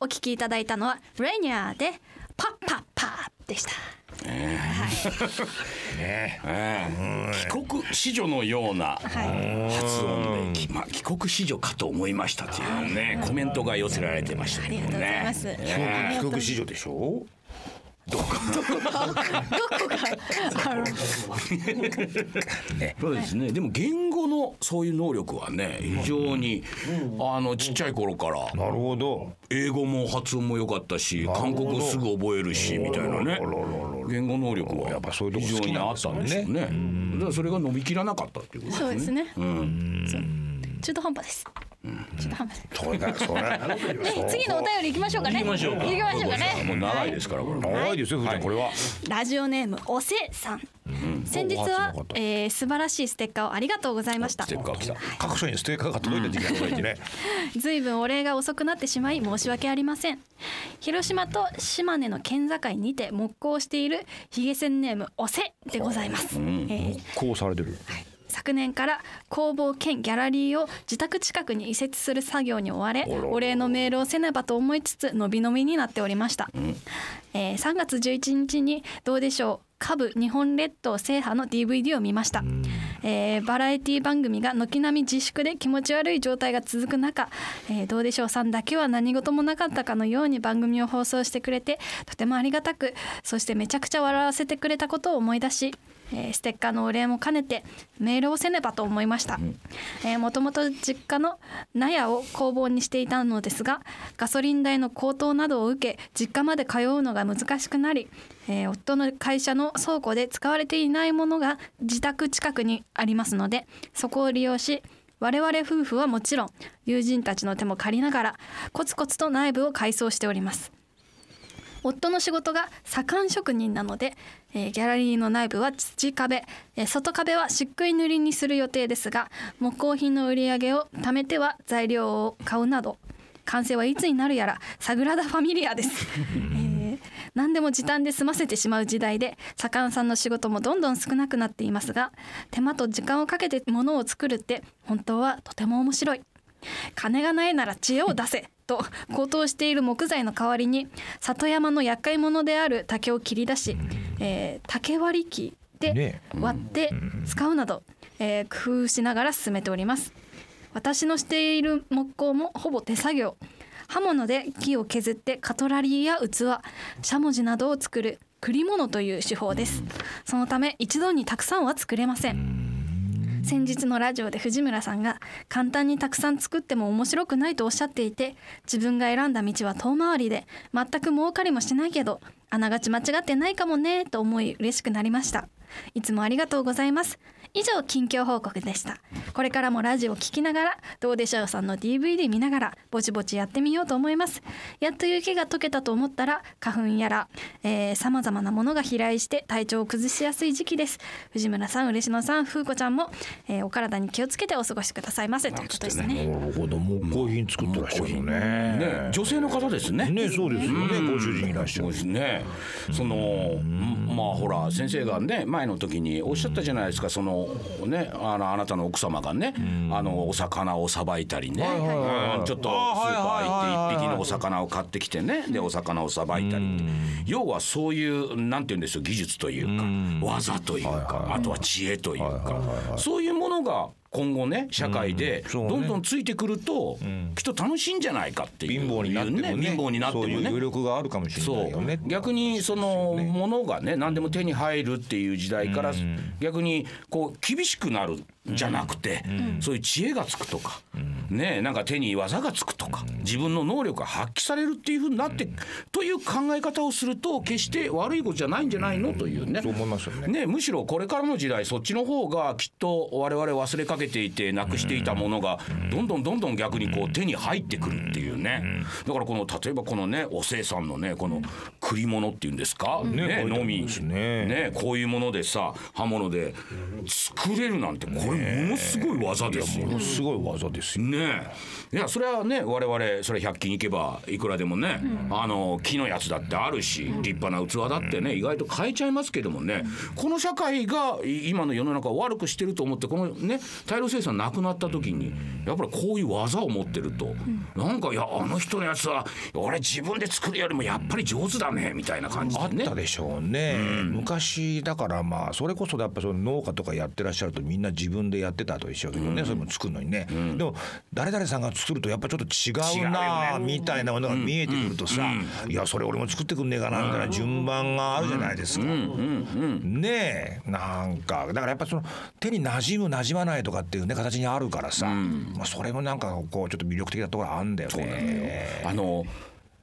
お聞きいただいたのはレニャーでパッパッパーでした。ね。ええ帰国子女のような発音で、きまあ、帰国子女かと思いましたというね、コメントが寄せられてましたありがとうございます。帰国子女でしょ？そうですね。でも言語のそういう能力はね非常に、あのちっちゃい頃から。なるほど。英語も発音も良かったし韓国語すぐ覚えるしみたいなね。言語能力はやっぱそういうとこ非常にあったんですよね。だからそれが伸びきらなかったっていうことですね。うん。そう。中途半端です。中途半端です。それだそれね次のお便り行きましょうかね。行きましょうか。行きましょうかね。もう長いですからこれ。も長いですよふーちゃんこれは。ラジオネームおせさん。先日はえー、素晴らしいステッカーをありがとうございました。ステッカー来た。各所にステッカーが届いた時期が届いてね。ずいぶんお礼が遅くなってしまい申し訳ありません。広島と島根の県境にて木工しているヒゲセンネームおせでございます、えー。こうされてる昨年から工房兼ギャラリーを自宅近くに移設する作業に追われお礼のメールをせねばと思いつつ伸び伸びになっておりました、えー3月11日にどうでしょう下部日本列島制覇の DVD を見ました、えーバラエティ番組が軒並み自粛で気持ち悪い状態が続く中、えーどうでしょうさんだけは何事もなかったかのように番組を放送してくれてとてもありがたくそしてめちゃくちゃ笑わせてくれたことを思い出しえーステッカーのお礼も兼ねてメールをせねばと思いました、えーもともと実家の納屋を工房にしていたのですがガソリン代の高騰などを受け実家まで通うのが難しくなり、えー夫の会社の倉庫で使われていないものが自宅近くにありますのでそこを利用し我々夫婦はもちろん友人たちの手も借りながらコツコツと内部を改装しております夫の仕事が左官職人なので、えーギャラリーの内部は土壁、えー外壁は漆喰塗りにする予定ですが木工品の売り上げを貯めては材料を買うなど完成はいつになるやらサグラダ・ファミリアです、えー何でも時短で済ませてしまう時代で左官さんの仕事もどんどん少なくなっていますが手間と時間をかけて物を作るって本当はとても面白い金がないなら知恵を出せと高騰している木材の代わりに里山の厄介者である竹を切り出し、えー竹割り機でね割って使うなど、えー工夫しながら進めております。私のしている木工もほぼ手作業。刃物で木を削ってカトラリーや器しゃもじなどを作る栗物という手法です。そのため一度にたくさんは作れません先日のラジオで藤村さんが簡単にたくさん作っても面白くないとおっしゃっていて自分が選んだ道は遠回りで全く儲かりもしないけどあながち間違ってないかもねと思い嬉しくなりました。いつもありがとうございます。以上近況報告でした。これからもラジオを聞きながらどうでしょうさんの DVD 見ながらぼちぼちやってみようと思います。やっと雪が溶けたと思ったら花粉やらさまざまなものが飛来して体調を崩しやすい時期です。藤村さん嬉野さん風子ちゃんも、えーお体に気をつけてお過ごしくださいませ。ということですね。なるほど木工品作ってらっしゃるのね。ね女性の方ですね。ね。そうですよね。ご主人いらっしゃる。ね。そのまあほら先生がね前の時におっしゃったじゃないですか。そのねあのあなたの奥様がねあのお魚をさばいたりね。うんちょっとスーパー行って一匹のお魚を買ってきてね。でお魚をさばいたり要はそういうなんて言うんですよ技術というか技というかあとは知恵というかそういうものが今後ね社会でどんどんついてくるときっと楽しいんじゃないかっていう貧乏になってもね。貧乏になってもそういうね余力があるかもしれそないよね。う。逆にそのものがね何でも手に入るっていう時代から逆にこう厳しくなるんじゃなくてそういう知恵がつくとかねなんか手に技がつくとか自分の能力が発揮されるっていうふうになってという考え方をすると決して悪いことじゃないんじゃないの？というね。そう思いますよね。ね、むしろこれからの時代そっちの方がきっと我々忘れかけていてなくしていたものがどんどんどんどん逆にこう手に入ってくるっていうね。だからこの例えばこのねおせいさんのねこの栗物っていうんですか、ねねのみこういうのですね。ねこういうものでさ刃物で作れるなんてこれものすごい技ですよ。ものすごい技ですよ。ねえいやそれはね我々それ100均行けばいくらでもね、あの木のやつだってあるし立派な器だってね意外と変えちゃいますけどもね。この社会がい今の世の中を悪くしてると思ってこのね大量生産なくなった時にやっぱりこういう技を持ってるとなんかいやあの人のやつは俺自分で作るよりもやっぱり上手だねみたいな感じあでね。ったでしょうね、昔だからまあそれこそやっぱその農家とかやってらっしゃるとみんな自分でやってたと一緒だけどね、それも作るのにね、でも誰々さんが作るとやっぱちょっと違うなみたいなものが見えてくるとさ、いやそれ俺も作ってくんねえかなみたいな順番があるじゃないですか。ねえなんかだからやっぱその手に馴染む馴染まないとかっていうね形にあるからさ、まあ、それもなんかこうちょっと魅力的なところあるんだよね。あの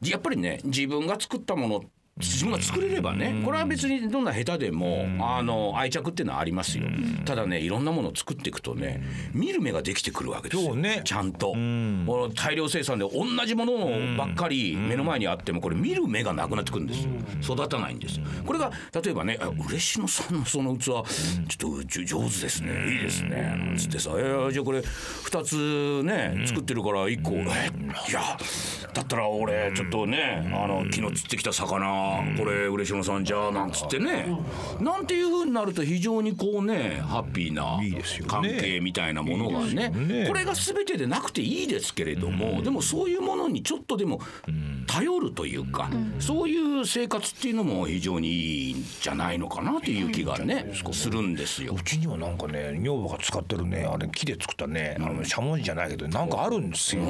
やっぱりね自分が作ったもの自分が作れればねこれは別にどんな下手でもあの愛着っていうのはありますよ。ただねいろんなものを作っていくとね見る目ができてくるわけですよ。ね。ちゃんと。大量生産で同じものばっかり目の前にあってもこれ見る目がなくなってくるんですよ。育たないんですよ。これが例えばねあ嬉野さんのその器ちょっと上手ですね。いいですね。なんつってさ「いやいやじゃあこれ2つね作ってるから1個えいやだったら俺ちょっとねあの昨日釣ってきた魚これ嬉野さんじゃあなんつってね。なんていう風になると非常にこうねハッピーないいですよね。関係みたいなものがね。ね。これが全てでなくていいですけれどもでもそういうものにちょっとでも頼るというかそういう生活っていうのも非常にいいんじゃないのかなという気がねするんですよ。う。ちにはなんかね女房が使ってるねあれ木で作ったねあのしゃもじじゃないけどなんかあるんですよ。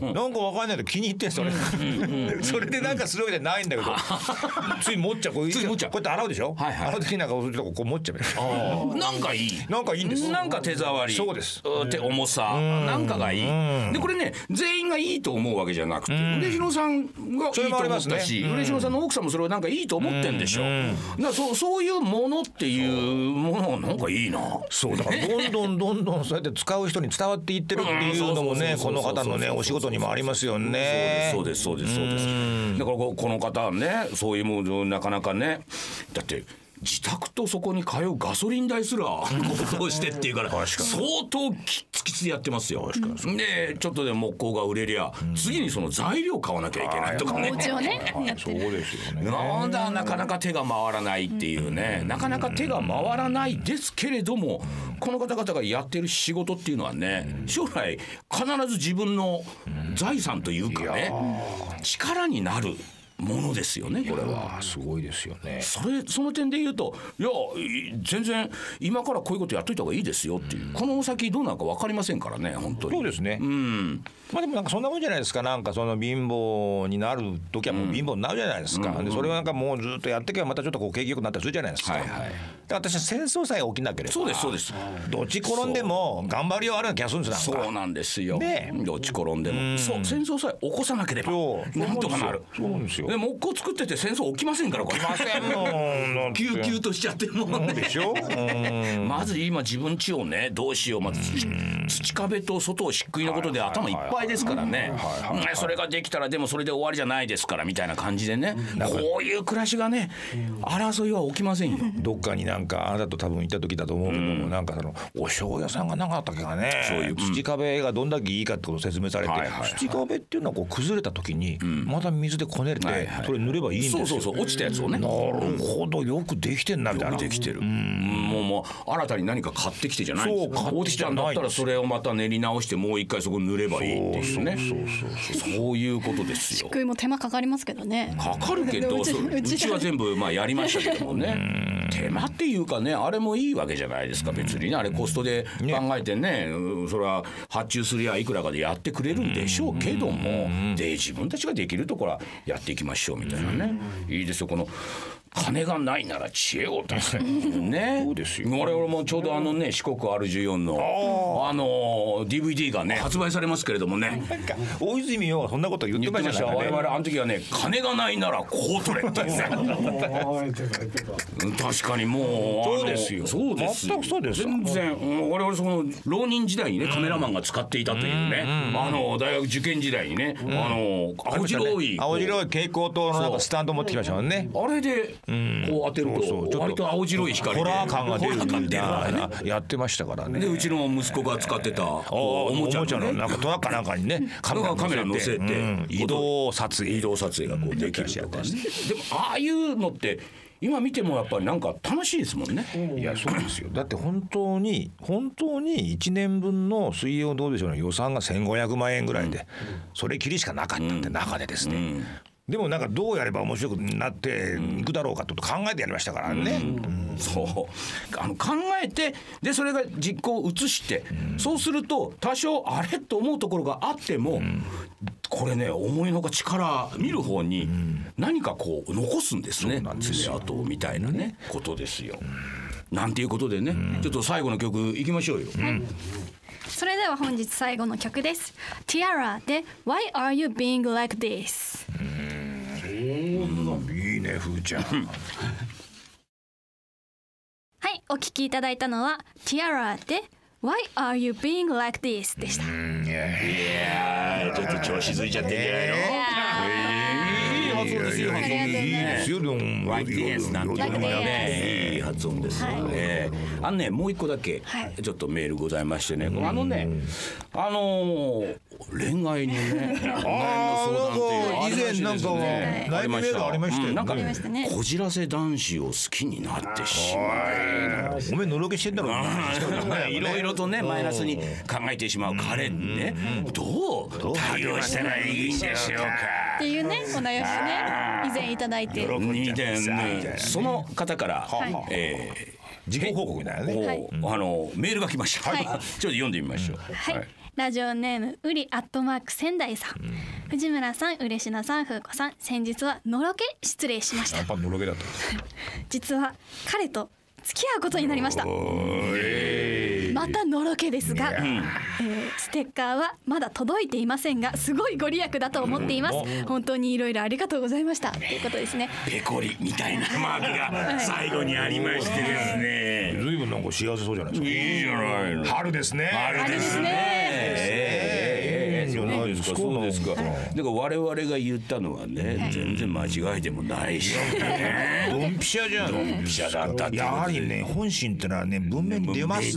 なんかわかんないけど気に入ってんそれ。それでなんかするわけじゃないんだけど つい持っちゃうこうつい持っちゃうこうやって洗うでしょ？はいはい洗う時になんかここう持っちゃう。なんかいい。なんかいいんですなんか手触り。そうですうん手重さ。なんかがいい。でこれね全員がいいと思うわけじゃなくて、嬉野さんがいいとそれもあり思っますねたし、嬉野さんの奥さんもそれをなんかいいと思ってんでしょ。だからそうそういうものっていうものなんかいいな。そうだからどんどんどんどんそうやって使う人に伝わっていってるっていうのもねうんこの方のねお仕事にもありますよね。そうですそうですそうですだからここの方はねそういうものなかなかね。だって自宅とそこに通うガソリン代すら高騰してっていうから相当きつきつやってますよ。でちょっとでも木工が売れりゃ次にその材料買わなきゃいけないとかね。そうですよね。なんだなかなか手が回らないっていうね。なかなか手が回らないですけれどもこの方々がやってる仕事っていうのはね将来必ず自分の財産というかね力になるものですよね。これは。あすごいですよね。それその点で言うといやい全然今からこういうことやっといた方がいいですよっていう。この先どうなるか分かりませんからね本当に。そうですね。うん。まあでもなんかそんなもんじゃないですか。なんかその貧乏になる時はもう貧乏になるじゃないですか、でそれはなんかもうずっとやっていけばまたちょっとこう景気よくなったりするじゃないですか、はいはい。だから私は戦争さえ起きなければそうですそうです。どっち転んでも頑張りはあるような気がするんですそうなんですよ。ね。どっち転んでも、そう戦争さえ起こさなければなんとかなる。そうなんですよで木工作ってて戦争起きませんからこれ。ませんもん。救急としちゃってもうね。でしょ、う？ん。まず今自分家をねどうしよう。まず土土壁と外を漆喰のことで頭いっぱいですからね。ねそれができたらでもそれで終わりじゃないですからみたいな感じでね。こういう暮らしがね争いは起きませんよ。どっかになんかあなたと多分行った時だと思うけども、なんかそのお醤油屋さんがなかったっけがね。醤油うん。土壁がどんだけいいかってことを説明されて、土壁っていうのはこう崩れた時に、また水でこねれて、はいはいそれ塗ればいいんですよ。そうそうそう。落ちたやつをね。なるほどよくできてんなみたいなよくできてる。もうもう新たに何か買ってきてじゃないんです落ちたんだったらそれをまた練り直してもう一回そこに塗ればいいっていうね。そういうことですよ。食いも手間かかりますけどね。かかるけどうちそううちは全部まあやりましたけどもね手間っていうかねあれもいいわけじゃないですか別にね。あれコストで考えてねうんそれは発注すりゃいくらかでやってくれるんでしょうけどもで自分たちができるところはやっていきましょうみたいなね。いいですよこの金がないなら知恵を出せ。ね。そうですよ。我々もちょうどあのね四国 R14 のあの DVD がね発売されますけれどもね。大泉洋はそんなこと言ってました我々ねあの時はね金がないならこう取れってね 確かにもうそうですよ。そうですよ。全くそうです。よ全然我々その浪人時代にねカメラマンが使っていたというねあの大学受験時代にねあの青白い青白い蛍光灯のなんかスタンド持ってきましたもんね。あれでこう当てるとと割と青白い光でホラー感が出るホラー感出るわね。なやってましたからね。でうちの息子が使ってたおもちゃのなんかトラックかなんかにねカカメラ乗せて。うん。移動撮影。移動撮影がこうできるとかね。でもああいうのって今見てもやっぱりなんか楽しいですもんね。いやそうですよ。だって本当に本当に1年分の水曜どうでしょうの予算が1500万円ぐらいで、それきりしかなかったって中でですね、でもなんかどうやれば面白くなっていくだろうかと考えてやりましたからね、そう。あの考えてでそれが実行を移して、そうすると多少あれと思うところがあっても、これね思いのほか力見る方に何かこう残すんですね。爪痕みたいなねことですよ。なんていうことでね、ちょっと最後の曲いきましょうよ。それでは本日最後の曲です。Tiara で Why Are You Being Like This? いいねふーちゃん。はい、お聴きいただいたのは Tiara で Why Are You Being Like This? でした。いやーちょっと調子づいちゃってんじゃないの、いい発音ですよですよでも Like this なんていうのもねいい発音ですよね。あのねもう一個だけはいちょっとメールございましてね、あのねあのー恋愛にね 恋愛の相談っ以前なんかね。悩みメールありましたよね。うんなんかありましたねこじらせ男子を好きになってしまい。お前のろけしてんだろ いろいろとねマイナスに考えてしまう彼にねどう対応したらいいんでしょうか。っていうね、お悩みね、以前いただいて。その方から、はい。え自己報告みたいなーねおあのメールが来ました、はい。ちょっと読んでみましょう、はい、ラジオネームうりアットマーク仙台さん、藤村さん嬉野さん風子さん先日はのろけ失礼しました。やっぱのろけだった。実は彼と付き合うことになりました。またのろけですが、えーステッカーはまだ届いていませんがすごいご利益だと思っています。本当にいろいろありがとうございました。ということですね。ペコリみたいな。マークが最後にありましてですね。ずいぶんなんか幸せそうじゃないですか。いいじゃないの。春ですね。あれですね。ええいいんじゃないですか？そうですか。だから我々が言ったのはね、全然間違いでもないしね。ドンピシャじゃん。ドンピシャだったやはりね本心ってのはね文面に出ますいい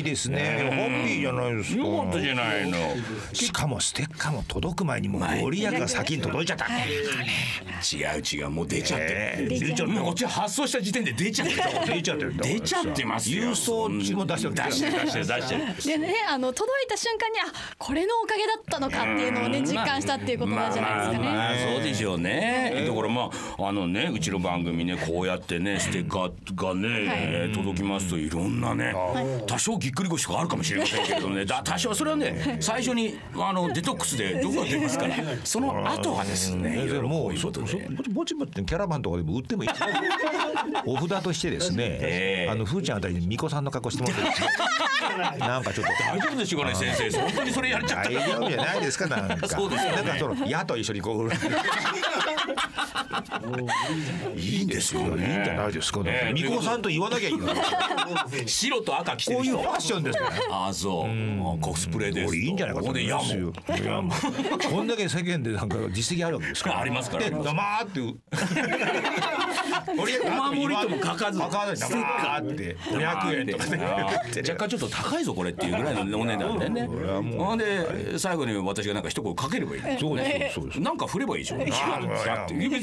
いですね。ハッピーじゃないですか。よかったじゃないの。しかもステッカーも届く前にもうご利益が先に届いちゃった。違う違う。もう出ちゃって。る。出ちゃっこっち発送した時点で出ちゃってる。出ちゃってる出ちゃってますよ。郵送地も出してる出してる出してる出して。る。でねあの届いた瞬間にあこれのおかげだったのかっていうのをね実感したっていうことなんじゃないですかね、まあまあまあそうでしょうね。だからまああのねうちの番組ねこうやってねステッカーがね、えー届きますといろんなね多少ぎっくり腰とかあるかもしれませんけれどもね。だ多少それはね最初にあのデトックスで毒が出ますから。その後はですねいろいろこうぼちぼちキャラバンとかでも売ってもいい。お札としてですね、ええ。あのふーちゃんあたりに巫女さんの格好してもらって なんかちょっと。大丈夫でしょうかね先生本当にそれやれちゃった。大丈夫じゃないですかなんか。そうですよね。なんかその矢と一緒にこういいんですよいいんじゃないですか、ええ。巫女さんと言わなきゃいいの。こ白と赤着てる人。ういうファッションですね。ああそう。あコスプレですこれいいんじゃないかと思います。よこんだけ世間でなんか実績あるわけですから。ありますからで黙って お守りとも書かず。書かない黙って。500円とかね若干ちょっと高いぞこれっていうぐらいのお値段でね。ほんで最後に私がなんか一言かければいい。そうです。そうです。なんか振ればいいでしょ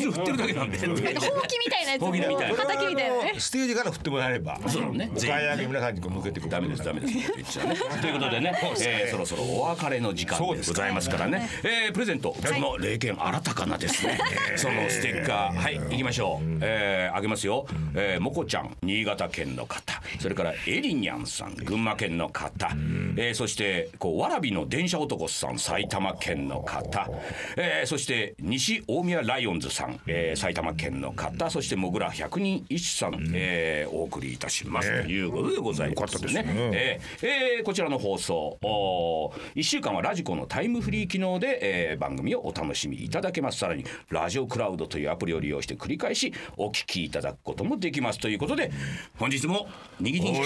だって別に振ってるだけなんで。ほうきみたいなやつほうきみたいな。叩きみたいなね。ステージから振ってもらえればそうね。お買い上げ皆さんにこう向けてくる。ダメですダメです。ということでね、えーそろそろお別れの時間でございますからね、えープレゼントその霊剣新たかなですね。そのステッカー。はい行きましょう、ええー、あげますよ、えー、もこちゃん新潟県の方。それからエリニャンさん群馬県の方、えー、そしてこうわらびの電車男さん埼玉県の方、えー、そして西大宮ライオンズさん、えー、埼玉県の方そしてもぐら百人一首さん、えー、お送りいたします。ということでございますね。ね。えー、えー、こちらの放送お1週間はラジコのタイムフリー機能で、えー、番組をお楽しみいただけます。さらにラジオクラウドというアプリを利用して繰り返しお聞きいただくこともできます。ということで本日もにぎにぎ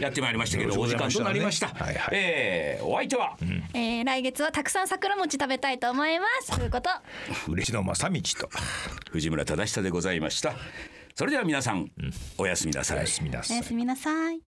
やってまいりましたけど お時間となりました。はいはい、えー、お相手は、うん、えー、来月はたくさん桜餅食べたいと思います。ということ。嬉野正道と藤村忠久でございました。それでは皆さん、うん、おやすみなさい。おやすみなさい。おやすみなさい